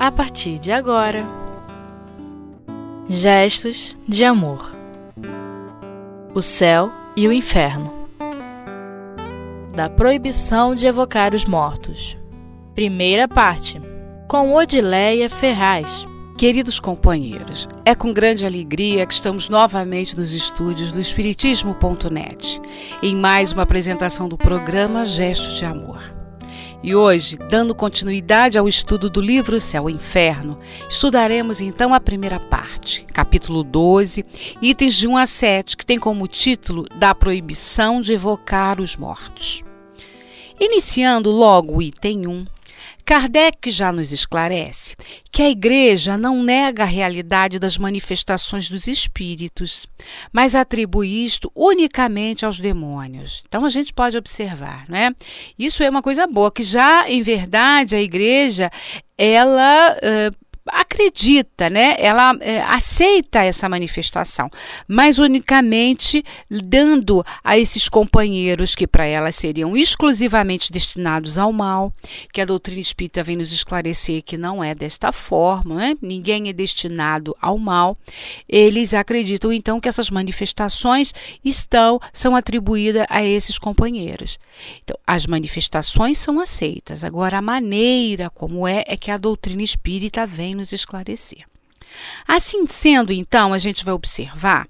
a partir de agora. Gestos de amor. O céu e o inferno. Da proibição de evocar os mortos. Primeira parte. Com Odileia Ferraz. Queridos companheiros, é com grande alegria que estamos novamente nos estúdios do Espiritismo.net, em mais uma apresentação do programa Gestos de Amor. E hoje, dando continuidade ao estudo do livro Céu e Inferno, estudaremos então a primeira parte, capítulo 12, itens de 1 a 7, que tem como título Da Proibição de Evocar os Mortos. Iniciando logo o item 1, Kardec já nos esclarece que a Igreja não nega a realidade das manifestações dos espíritos, mas atribui isto unicamente aos demônios. Então a gente pode observar, né? Isso é uma coisa boa, que já em verdade a Igreja ela uh, acredita, né? Ela é, aceita essa manifestação, mas unicamente dando a esses companheiros que para ela seriam exclusivamente destinados ao mal, que a doutrina espírita vem nos esclarecer que não é desta forma, né? Ninguém é destinado ao mal. Eles acreditam então que essas manifestações estão são atribuídas a esses companheiros. Então, as manifestações são aceitas. Agora a maneira como é é que a doutrina espírita vem nos esclarecer. Assim sendo, então, a gente vai observar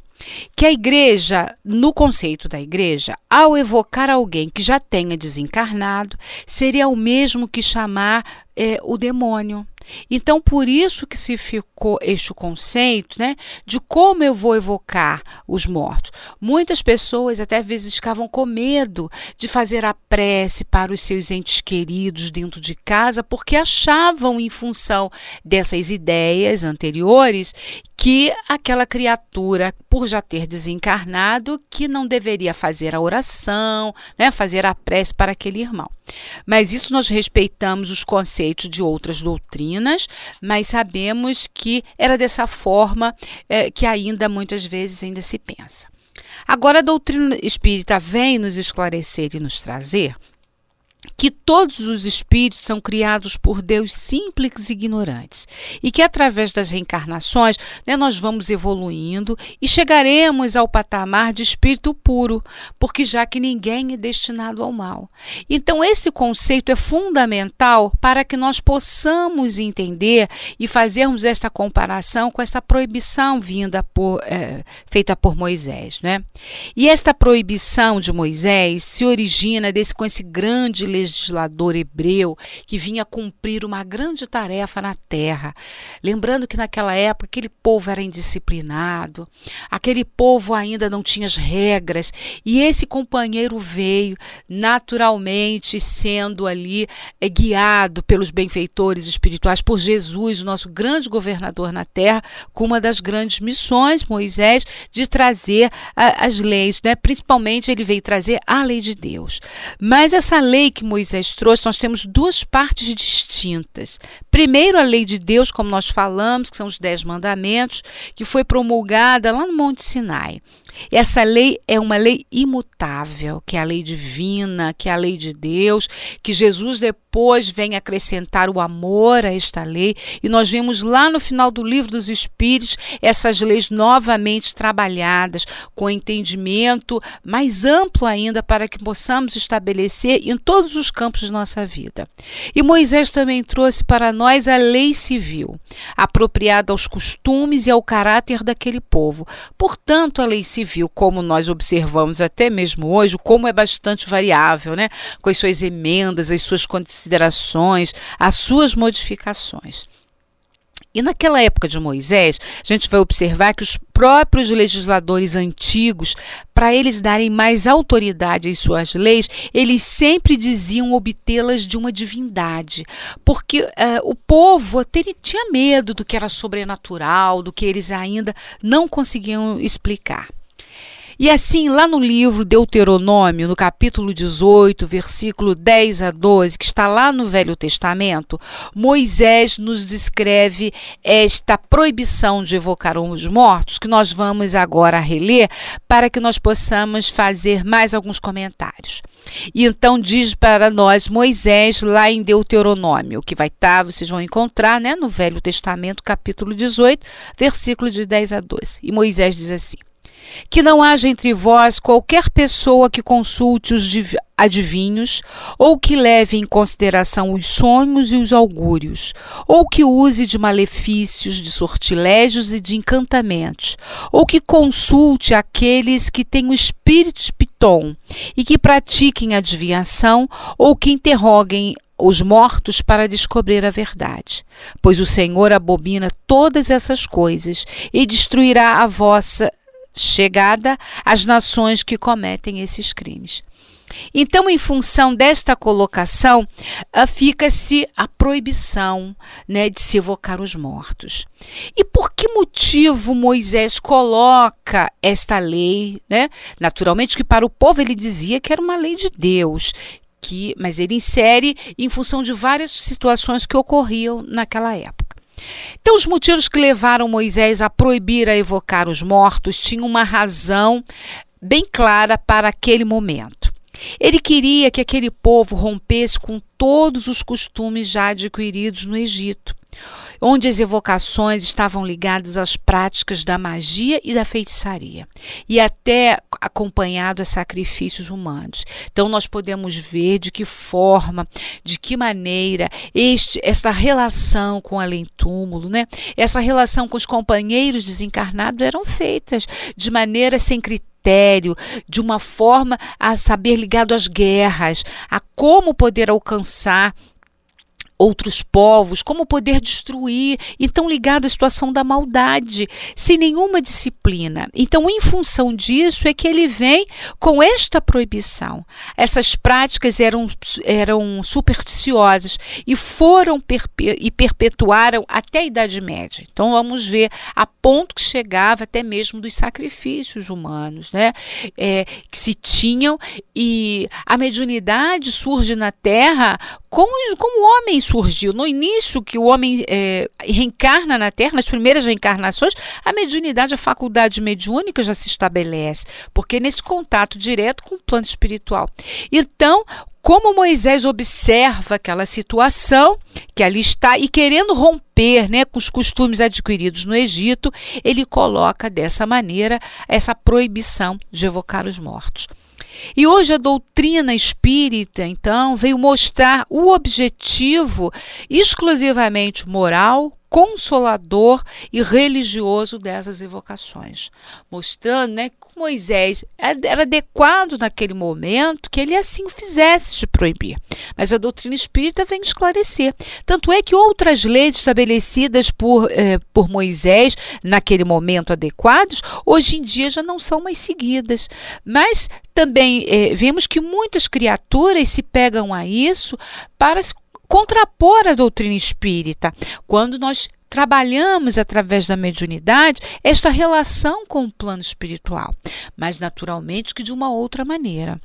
que a igreja, no conceito da igreja, ao evocar alguém que já tenha desencarnado, seria o mesmo que chamar é, o demônio. Então, por isso que se ficou este conceito né, de como eu vou evocar os mortos. Muitas pessoas até às vezes ficavam com medo de fazer a prece para os seus entes queridos dentro de casa, porque achavam, em função dessas ideias anteriores, que aquela criatura, por já ter desencarnado, que não deveria fazer a oração, né, fazer a prece para aquele irmão. Mas isso nós respeitamos os conceitos de outras doutrinas, mas sabemos que era dessa forma é, que ainda muitas vezes ainda se pensa. Agora a doutrina espírita vem nos esclarecer e nos trazer que todos os espíritos são criados por Deus simples e ignorantes, e que através das reencarnações né, nós vamos evoluindo e chegaremos ao patamar de espírito puro, porque já que ninguém é destinado ao mal. Então, esse conceito é fundamental para que nós possamos entender e fazermos esta comparação com essa proibição vinda por, é, feita por Moisés. Né? E esta proibição de Moisés se origina desse, com esse grande legislador hebreu que vinha cumprir uma grande tarefa na terra. Lembrando que naquela época aquele povo era indisciplinado, aquele povo ainda não tinha as regras, e esse companheiro veio naturalmente sendo ali é, guiado pelos benfeitores espirituais, por Jesus, o nosso grande governador na terra, com uma das grandes missões, Moisés, de trazer a, as leis, né? principalmente ele veio trazer a lei de Deus. Mas essa lei que Moisés trouxe, nós temos duas partes distintas. Primeiro, a lei de Deus, como nós falamos, que são os Dez Mandamentos, que foi promulgada lá no Monte Sinai. Essa lei é uma lei imutável, que é a lei divina, que é a lei de Deus, que Jesus depois vem acrescentar o amor a esta lei, e nós vemos lá no final do livro dos Espíritos essas leis novamente trabalhadas, com entendimento mais amplo ainda para que possamos estabelecer em todos os campos de nossa vida. E Moisés também trouxe para nós a lei civil, apropriada aos costumes e ao caráter daquele povo. Portanto, a lei civil civil, como nós observamos até mesmo hoje, como é bastante variável, né? com as suas emendas, as suas considerações, as suas modificações. E naquela época de Moisés, a gente vai observar que os próprios legisladores antigos, para eles darem mais autoridade às suas leis, eles sempre diziam obtê-las de uma divindade, porque uh, o povo tinha medo do que era sobrenatural, do que eles ainda não conseguiam explicar. E assim, lá no livro Deuteronômio, no capítulo 18, versículo 10 a 12, que está lá no Velho Testamento, Moisés nos descreve esta proibição de evocar os mortos, que nós vamos agora reler para que nós possamos fazer mais alguns comentários. E então diz para nós Moisés lá em Deuteronômio, que vai estar, vocês vão encontrar, né, no Velho Testamento, capítulo 18, versículo de 10 a 12. E Moisés diz assim: que não haja entre vós qualquer pessoa que consulte os adivinhos, ou que leve em consideração os sonhos e os augúrios, ou que use de malefícios, de sortilégios e de encantamentos, ou que consulte aqueles que têm o espírito de Piton e que pratiquem adivinhação, ou que interroguem os mortos para descobrir a verdade. Pois o Senhor abomina todas essas coisas e destruirá a vossa chegada às nações que cometem esses crimes. Então, em função desta colocação, uh, fica-se a proibição né, de se evocar os mortos. E por que motivo Moisés coloca esta lei? Né? Naturalmente, que para o povo ele dizia que era uma lei de Deus, que, mas ele insere em função de várias situações que ocorriam naquela época. Então, os motivos que levaram Moisés a proibir a evocar os mortos tinham uma razão bem clara para aquele momento. Ele queria que aquele povo rompesse com todos os costumes já adquiridos no Egito onde as evocações estavam ligadas às práticas da magia e da feitiçaria, e até acompanhado a sacrifícios humanos. Então nós podemos ver de que forma, de que maneira este essa relação com o além-túmulo, né? Essa relação com os companheiros desencarnados eram feitas de maneira sem critério de uma forma a saber ligado às guerras, a como poder alcançar outros povos, como poder destruir, então ligado à situação da maldade, sem nenhuma disciplina. Então, em função disso é que ele vem com esta proibição. Essas práticas eram, eram supersticiosas e foram perpe e perpetuaram até a Idade Média. Então, vamos ver a ponto que chegava até mesmo dos sacrifícios humanos, né? É, que se tinham e a mediunidade surge na Terra como, como o homem surgiu. No início que o homem é, reencarna na Terra, nas primeiras reencarnações, a mediunidade, a faculdade mediúnica já se estabelece, porque nesse contato direto com o plano espiritual. Então, como Moisés observa aquela situação que ali está e querendo romper né, com os costumes adquiridos no Egito, ele coloca dessa maneira essa proibição de evocar os mortos. E hoje a doutrina espírita, então, veio mostrar o objetivo exclusivamente moral, consolador e religioso dessas evocações, mostrando né, que Moisés era adequado naquele momento que ele assim fizesse de proibir. Mas a doutrina espírita vem esclarecer. Tanto é que outras leis estabelecidas por, eh, por Moisés naquele momento adequados, hoje em dia já não são mais seguidas. Mas também eh, vemos que muitas criaturas se pegam a isso para contrapor a doutrina espírita, quando nós trabalhamos através da mediunidade esta relação com o plano espiritual, mas naturalmente que de uma outra maneira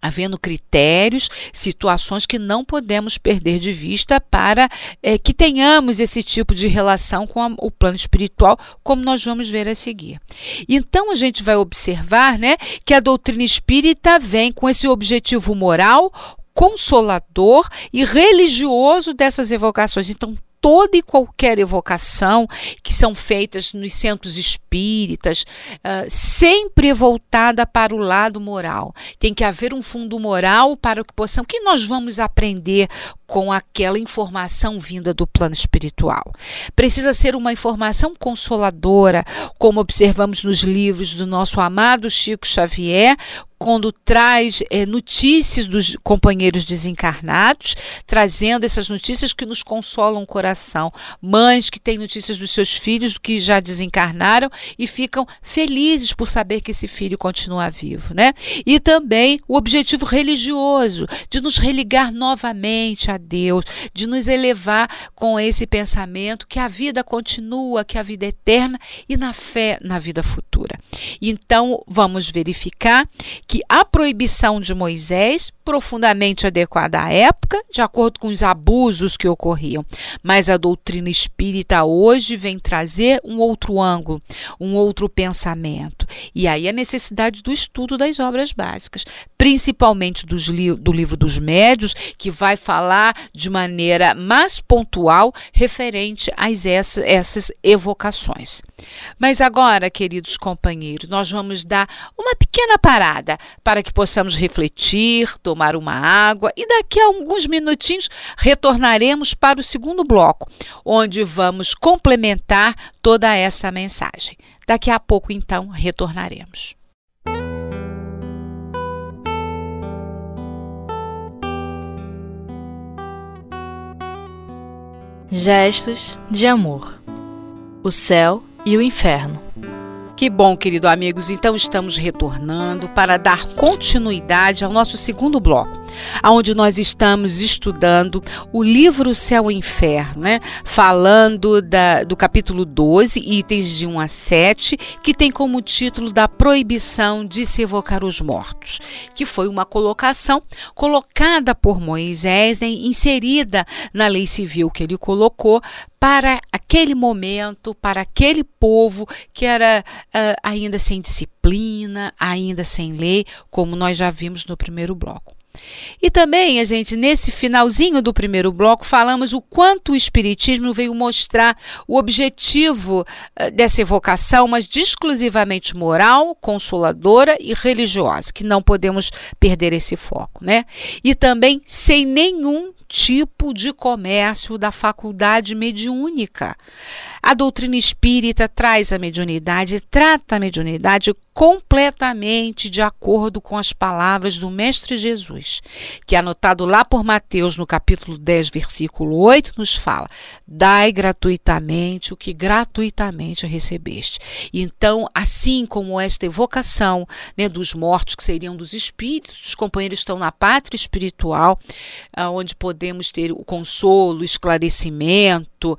havendo critérios, situações que não podemos perder de vista para é, que tenhamos esse tipo de relação com a, o plano espiritual, como nós vamos ver a seguir. Então a gente vai observar, né, que a doutrina espírita vem com esse objetivo moral, consolador e religioso dessas evocações. Então, toda e qualquer evocação que são feitas nos centros espíritas, uh, sempre voltada para o lado moral. Tem que haver um fundo moral para que possamos. que nós vamos aprender com aquela informação vinda do plano espiritual? Precisa ser uma informação consoladora, como observamos nos livros do nosso amado Chico Xavier, quando traz é, notícias dos companheiros desencarnados, trazendo essas notícias que nos consolam o coração. Mães que têm notícias dos seus filhos que já desencarnaram e ficam felizes por saber que esse filho continua vivo, né? E também o objetivo religioso de nos religar novamente a Deus, de nos elevar com esse pensamento que a vida continua, que a vida é eterna e na fé na vida futura. Então, vamos verificar que a proibição de Moisés, profundamente adequada à época, de acordo com os abusos que ocorriam, mas a doutrina espírita hoje vem trazer um outro ângulo, um outro pensamento. E aí a necessidade do estudo das obras básicas, principalmente li do livro dos médios, que vai falar de maneira mais pontual referente a essas, essas evocações. Mas agora, queridos companheiros, nós vamos dar uma pequena parada para que possamos refletir, tomar uma água e daqui a alguns minutinhos retornaremos para o segundo bloco, onde vamos complementar toda essa mensagem. Daqui a pouco, então, retornaremos. Gestos de amor. O céu e o inferno. Que bom, querido amigos. Então estamos retornando para dar continuidade ao nosso segundo bloco, onde nós estamos estudando o livro Céu e Inferno, né? Falando da, do capítulo 12, itens de 1 a 7, que tem como título da proibição de se evocar os mortos, que foi uma colocação colocada por Moisés, né? inserida na lei civil que ele colocou para aquele momento, para aquele povo que era uh, ainda sem disciplina, ainda sem lei, como nós já vimos no primeiro bloco. E também, a gente, nesse finalzinho do primeiro bloco, falamos o quanto o Espiritismo veio mostrar o objetivo uh, dessa evocação, mas exclusivamente moral, consoladora e religiosa, que não podemos perder esse foco, né? E também sem nenhum tipo de comércio da faculdade mediúnica. A doutrina espírita traz a mediunidade, trata a mediunidade completamente de acordo com as palavras do Mestre Jesus, que anotado lá por Mateus no capítulo 10, versículo 8, nos fala: Dai gratuitamente o que gratuitamente recebeste. Então, assim como esta evocação né, dos mortos, que seriam dos espíritos, os companheiros estão na pátria espiritual, onde podemos ter o consolo, o esclarecimento,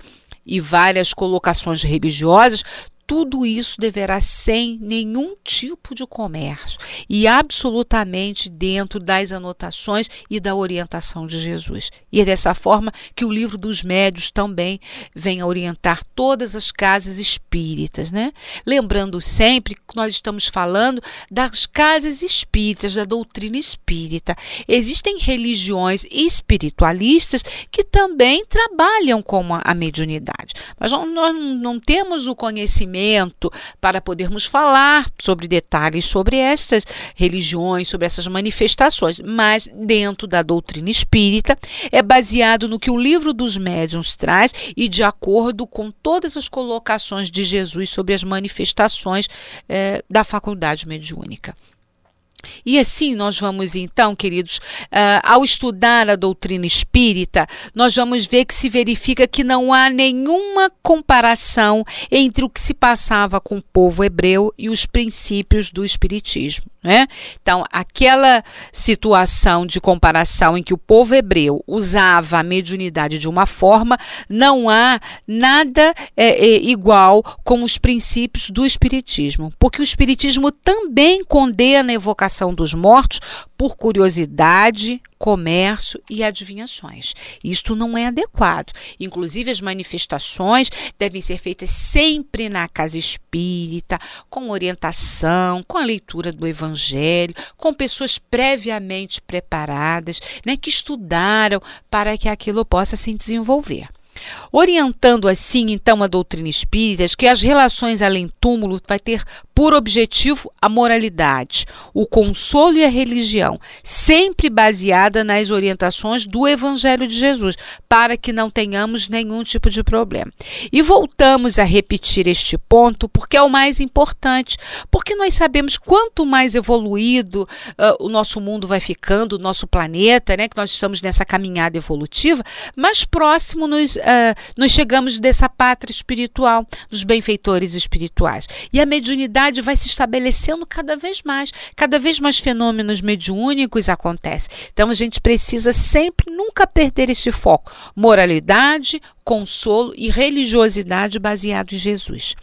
e várias colocações religiosas, tudo isso deverá sem nenhum tipo de comércio e absolutamente dentro das anotações e da orientação de Jesus. E é dessa forma que o livro dos médios também vem a orientar todas as casas espíritas, né? Lembrando sempre que nós estamos falando das casas espíritas, da doutrina espírita. Existem religiões espiritualistas que também trabalham com a mediunidade, mas nós não temos o conhecimento para podermos falar sobre detalhes sobre estas religiões, sobre essas manifestações, mas dentro da doutrina espírita é baseado no que o livro dos médiuns traz e de acordo com todas as colocações de Jesus sobre as manifestações eh, da faculdade mediúnica. E assim nós vamos então, queridos, uh, ao estudar a doutrina espírita, nós vamos ver que se verifica que não há nenhuma comparação entre o que se passava com o povo hebreu e os princípios do espiritismo. Né? Então, aquela situação de comparação em que o povo hebreu usava a mediunidade de uma forma, não há nada é, é, igual com os princípios do Espiritismo, porque o Espiritismo também condena a evocação dos mortos por curiosidade, comércio e adivinhações. Isto não é adequado. Inclusive, as manifestações devem ser feitas sempre na casa espírita, com orientação, com a leitura do Evangelho, com pessoas previamente preparadas, né, que estudaram para que aquilo possa se desenvolver. Orientando assim então a doutrina espírita que as relações além túmulo vai ter por objetivo a moralidade, o consolo e a religião, sempre baseada nas orientações do Evangelho de Jesus, para que não tenhamos nenhum tipo de problema. E voltamos a repetir este ponto porque é o mais importante, porque nós sabemos quanto mais evoluído uh, o nosso mundo vai ficando, o nosso planeta, né, que nós estamos nessa caminhada evolutiva, mais próximo nos, uh, nos chegamos dessa pátria espiritual, dos benfeitores espirituais. E a mediunidade vai se estabelecendo cada vez mais, cada vez mais fenômenos mediúnicos acontecem. Então a gente precisa sempre nunca perder esse foco: moralidade, consolo e religiosidade baseado em Jesus.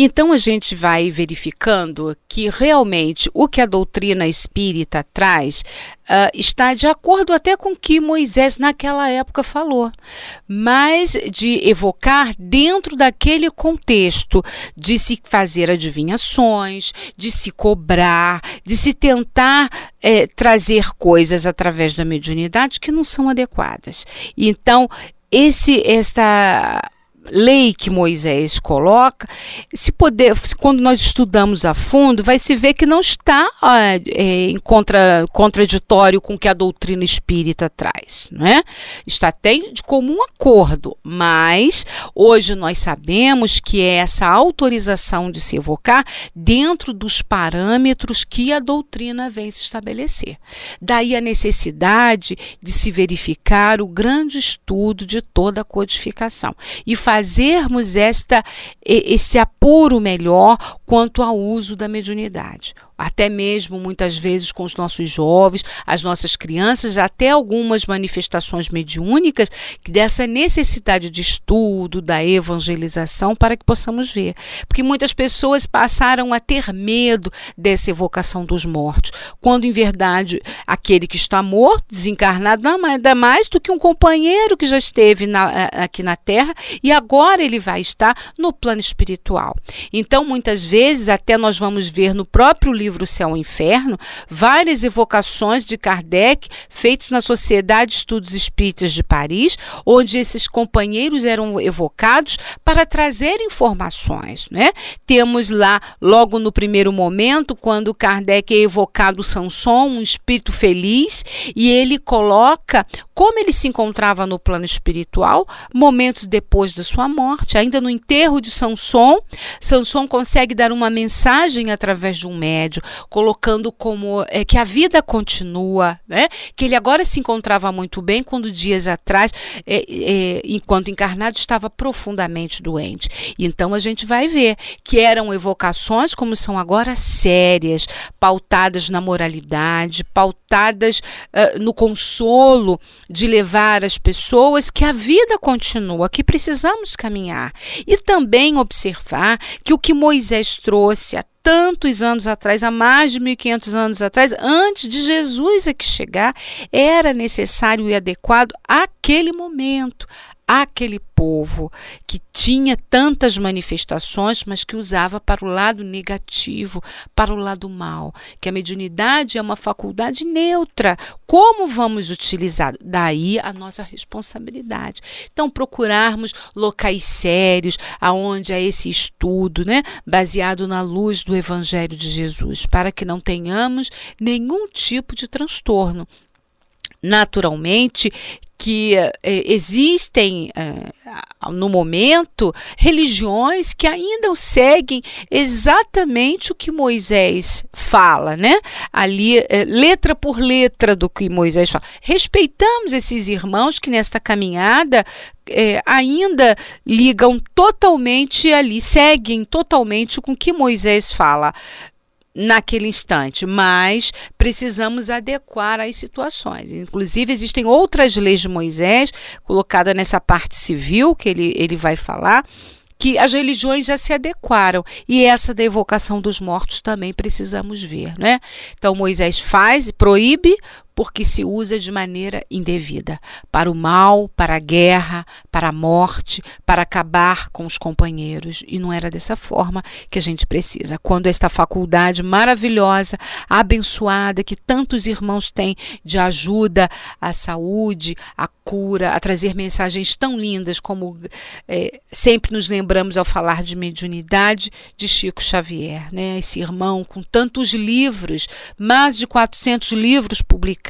Então a gente vai verificando que realmente o que a doutrina espírita traz uh, está de acordo até com o que Moisés naquela época falou, mas de evocar dentro daquele contexto de se fazer adivinhações, de se cobrar, de se tentar é, trazer coisas através da mediunidade que não são adequadas. Então esse esta lei que Moisés coloca, se poder, quando nós estudamos a fundo, vai se ver que não está é, em contra, contraditório com o que a doutrina espírita traz, né? Está até de comum acordo, mas hoje nós sabemos que é essa autorização de se evocar dentro dos parâmetros que a doutrina vem se estabelecer. Daí a necessidade de se verificar o grande estudo de toda a codificação e fazer fazermos esta, esse apuro melhor quanto ao uso da mediunidade até mesmo muitas vezes com os nossos jovens, as nossas crianças, até algumas manifestações mediúnicas dessa necessidade de estudo, da evangelização para que possamos ver. Porque muitas pessoas passaram a ter medo dessa evocação dos mortos, quando em verdade aquele que está morto, desencarnado, nada mais do que um companheiro que já esteve na, aqui na Terra e agora ele vai estar no plano espiritual. Então, muitas vezes, até nós vamos ver no próprio livro livro Céu e Inferno, várias evocações de Kardec feitas na Sociedade de Estudos Espíritas de Paris, onde esses companheiros eram evocados para trazer informações. Né? Temos lá, logo no primeiro momento, quando Kardec é evocado Sanson, um espírito feliz, e ele coloca como ele se encontrava no plano espiritual, momentos depois da sua morte, ainda no enterro de Sanson, Sanson consegue dar uma mensagem através de um médium colocando como é, que a vida continua, né? Que ele agora se encontrava muito bem quando dias atrás, é, é, enquanto encarnado, estava profundamente doente. Então a gente vai ver que eram evocações como são agora sérias, pautadas na moralidade, pautadas uh, no consolo de levar as pessoas que a vida continua, que precisamos caminhar. E também observar que o que Moisés trouxe a tantos anos atrás, há mais de 1500 anos atrás, antes de Jesus aqui chegar, era necessário e adequado àquele momento, aquele povo que tinha tantas manifestações, mas que usava para o lado negativo, para o lado mal. Que a mediunidade é uma faculdade neutra. Como vamos utilizar? Daí a nossa responsabilidade. Então, procurarmos locais sérios, aonde há esse estudo, né, baseado na luz do Evangelho de Jesus, para que não tenhamos nenhum tipo de transtorno naturalmente que eh, existem eh, no momento religiões que ainda seguem exatamente o que Moisés fala, né? Ali, eh, letra por letra do que Moisés fala. Respeitamos esses irmãos que nesta caminhada ainda ligam totalmente ali, seguem totalmente com o que Moisés fala naquele instante, mas precisamos adequar às situações. Inclusive, existem outras leis de Moisés, colocada nessa parte civil que ele, ele vai falar, que as religiões já se adequaram e essa da evocação dos mortos também precisamos ver, né? Então Moisés faz, proíbe, porque se usa de maneira indevida para o mal, para a guerra, para a morte, para acabar com os companheiros. E não era dessa forma que a gente precisa. Quando esta faculdade maravilhosa, abençoada, que tantos irmãos têm de ajuda à saúde, à cura, a trazer mensagens tão lindas como é, sempre nos lembramos ao falar de mediunidade de Chico Xavier, né? Esse irmão com tantos livros, mais de 400 livros publicados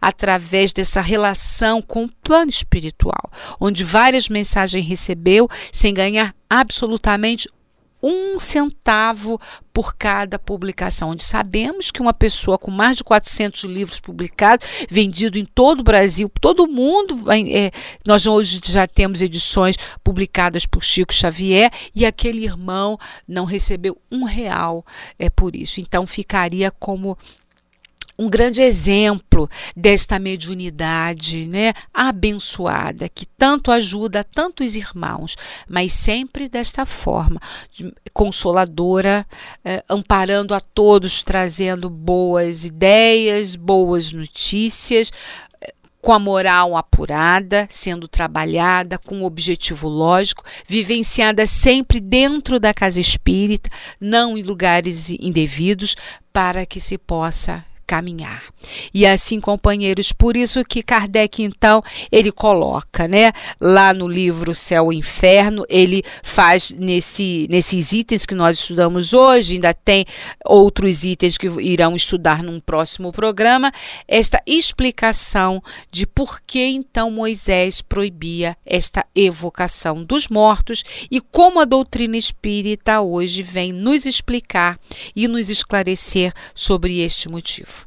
através dessa relação com o plano espiritual, onde várias mensagens recebeu sem ganhar absolutamente um centavo por cada publicação, onde sabemos que uma pessoa com mais de 400 livros publicados, vendido em todo o Brasil, todo mundo, é, nós hoje já temos edições publicadas por Chico Xavier e aquele irmão não recebeu um real é, por isso. Então ficaria como um grande exemplo desta mediunidade, né, abençoada, que tanto ajuda tantos irmãos, mas sempre desta forma, consoladora, eh, amparando a todos, trazendo boas ideias, boas notícias, eh, com a moral apurada, sendo trabalhada com um objetivo lógico, vivenciada sempre dentro da casa espírita, não em lugares indevidos, para que se possa caminhar. E assim, companheiros, por isso que Kardec então ele coloca, né, lá no livro Céu e Inferno, ele faz nesse nesses itens que nós estudamos hoje, ainda tem outros itens que irão estudar num próximo programa, esta explicação de por que então Moisés proibia esta evocação dos mortos e como a doutrina espírita hoje vem nos explicar e nos esclarecer sobre este motivo.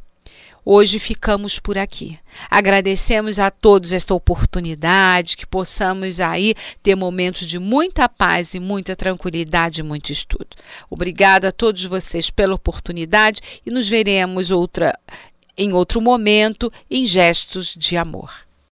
Hoje ficamos por aqui. Agradecemos a todos esta oportunidade, que possamos aí ter momentos de muita paz e muita tranquilidade e muito estudo. Obrigada a todos vocês pela oportunidade e nos veremos outra em outro momento em gestos de amor.